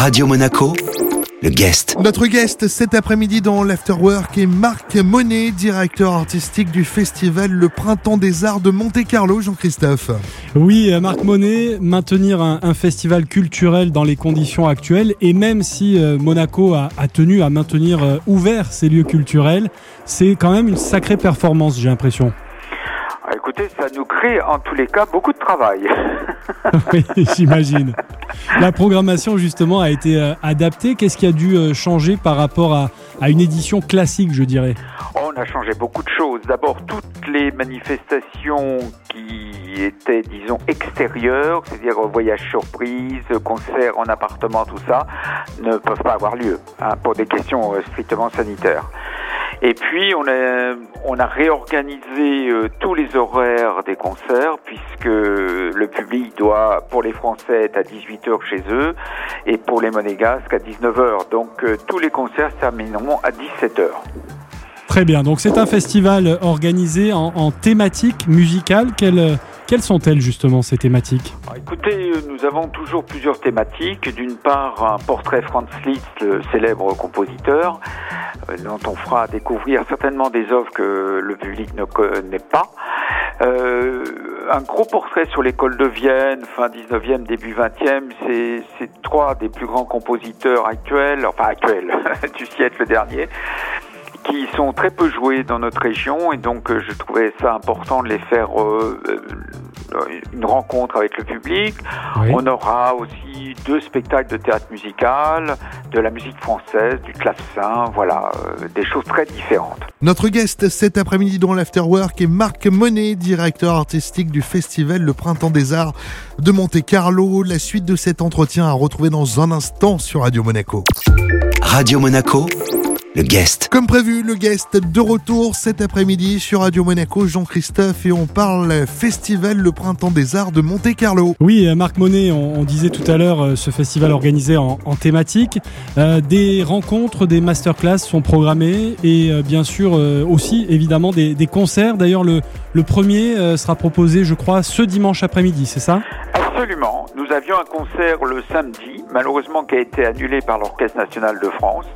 Radio Monaco, le guest. Notre guest cet après-midi dans l'Afterwork est Marc Monet, directeur artistique du festival Le Printemps des Arts de Monte-Carlo, Jean-Christophe. Oui, euh, Marc Monet, maintenir un, un, festival culturel dans les conditions actuelles, et même si euh, Monaco a, a, tenu à maintenir euh, ouvert ses lieux culturels, c'est quand même une sacrée performance, j'ai l'impression. Ah, écoutez, ça nous crée en tous les cas beaucoup de travail. oui, j'imagine. La programmation justement a été euh, adaptée. Qu'est-ce qui a dû euh, changer par rapport à, une édition classique, je dirais? On a changé beaucoup de choses. D'abord, toutes les manifestations qui étaient, disons, extérieures, c'est-à-dire voyage surprise, concert en appartement, tout ça, ne peuvent pas avoir lieu hein, pour des questions euh, strictement sanitaires. Et puis on a, on a réorganisé euh, tous les horaires des concerts puisque le public doit, pour les Français, être à 18h chez eux et pour les Monégasques à 19h. Donc euh, tous les concerts termineront à 17h. Très bien, donc c'est un festival organisé en, en thématique musicale. Quelle, quelles sont-elles justement ces thématiques? Ah, Écoutez, nous avons toujours plusieurs thématiques. D'une part, un portrait Franz Liszt, le célèbre compositeur, euh, dont on fera découvrir certainement des œuvres que le public ne connaît pas. Euh, un gros portrait sur l'école de Vienne, fin 19e, début 20e. C'est trois des plus grands compositeurs actuels, enfin actuels, du siècle dernier qui sont très peu joués dans notre région et donc euh, je trouvais ça important de les faire euh, une rencontre avec le public. Oui. On aura aussi deux spectacles de théâtre musical, de la musique française, du clavecin, voilà, euh, des choses très différentes. Notre guest cet après-midi dans l'Afterwork est Marc Monet, directeur artistique du festival Le Printemps des Arts de Monte-Carlo. La suite de cet entretien à retrouver dans un instant sur Radio Monaco. Radio Monaco le guest. Comme prévu, le guest de retour cet après-midi sur Radio Monaco, Jean-Christophe, et on parle festival Le Printemps des Arts de Monte-Carlo. Oui, Marc Monet, on, on, disait tout à l'heure ce festival organisé en, en thématique. Euh, des rencontres, des masterclass sont programmées et euh, bien sûr euh, aussi évidemment des, des concerts. D'ailleurs, le, le premier euh, sera proposé, je crois, ce dimanche après-midi, c'est ça? Absolument. Nous avions un concert le samedi, malheureusement qui a été annulé par l'Orchestre national de France,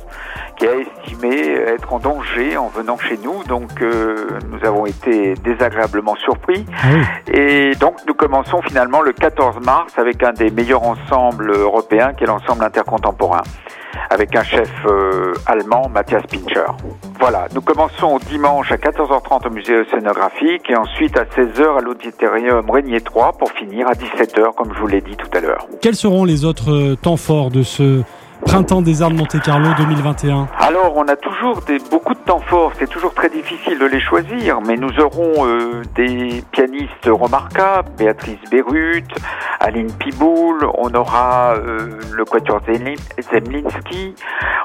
qui a estimé être en danger en venant chez nous. Donc euh, nous avons été désagréablement surpris. Oui. Et donc nous commençons finalement le 14 mars avec un des meilleurs ensembles européens qui est l'ensemble intercontemporain avec un chef euh, allemand, Matthias Pincher. Voilà, nous commençons dimanche à 14h30 au musée océanographique et ensuite à 16h à l'auditorium Régnier 3 pour finir à 17h comme je vous l'ai dit tout à l'heure. Quels seront les autres temps forts de ce Printemps des Arts de Monte-Carlo 2021 Alors, on a toujours beaucoup de temps forts, c'est toujours très difficile de les choisir, mais nous aurons euh, des pianistes remarquables, Béatrice Berut, Aline Piboul, on aura euh, le Quatuor Zemlinski,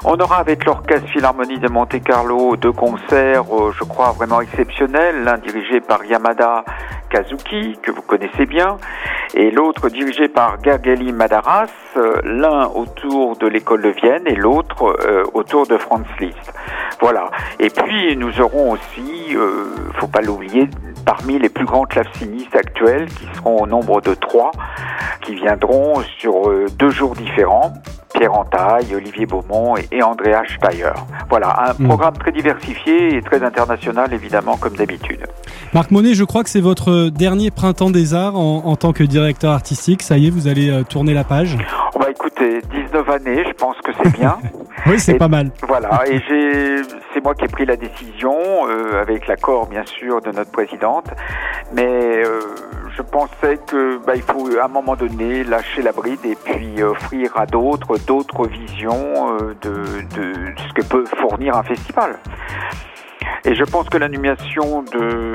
on aura avec l'Orchestre Philharmonie de Monte-Carlo deux concerts, euh, je crois, vraiment exceptionnels, l'un dirigé par Yamada Kazuki, que vous connaissez bien, et l'autre dirigé par Gergely Madaras, l'un autour de l'école de Vienne et l'autre euh, autour de Franz Liszt. Voilà. Et puis nous aurons aussi, euh, faut pas l'oublier, parmi les plus grands clavecinistes actuels, qui seront au nombre de trois, qui viendront sur euh, deux jours différents. Pierre Entaille, Olivier Beaumont et, Andrea Steyer. Voilà, un mmh. programme très diversifié et très international, évidemment, comme d'habitude. Marc Monet, je crois que c'est votre dernier printemps des arts en, en, tant que directeur artistique. Ça y est, vous allez tourner la page oh bah Écoutez, 19 années, je pense que c'est bien. oui, c'est pas mal. Voilà, et c'est moi qui ai pris la décision, euh, avec l'accord, bien sûr, de notre présidente. Mais euh, je pensais que bah, il faut à un moment donné lâcher la bride et puis offrir à d'autres d'autres visions euh, de, de, ce que peut fournir un festival. Et je pense que l'animation de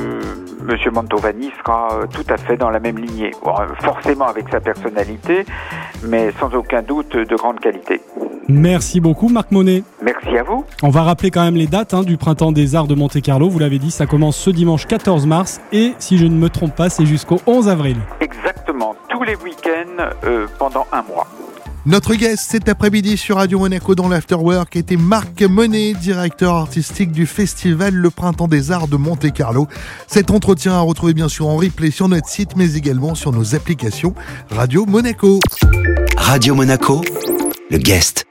M. Mantovani sera tout à fait dans la même lignée, forcément avec sa personnalité, mais sans aucun doute de grande qualité. Merci beaucoup Marc Monet. Merci à vous. On va rappeler quand même les dates hein, du Printemps des Arts de Monte-Carlo. Vous l'avez dit, ça commence ce dimanche 14 mars et si je ne me trompe pas, c'est jusqu'au 11 avril. Exactement, tous les week-ends euh, pendant un mois. Notre guest cet après-midi sur Radio Monaco dans l'Afterwork était Marc Monet, directeur artistique du festival Le Printemps des Arts de Monte-Carlo. Cet entretien à retrouver bien sûr en replay sur notre site mais également sur nos applications Radio Monaco. Radio Monaco, le guest.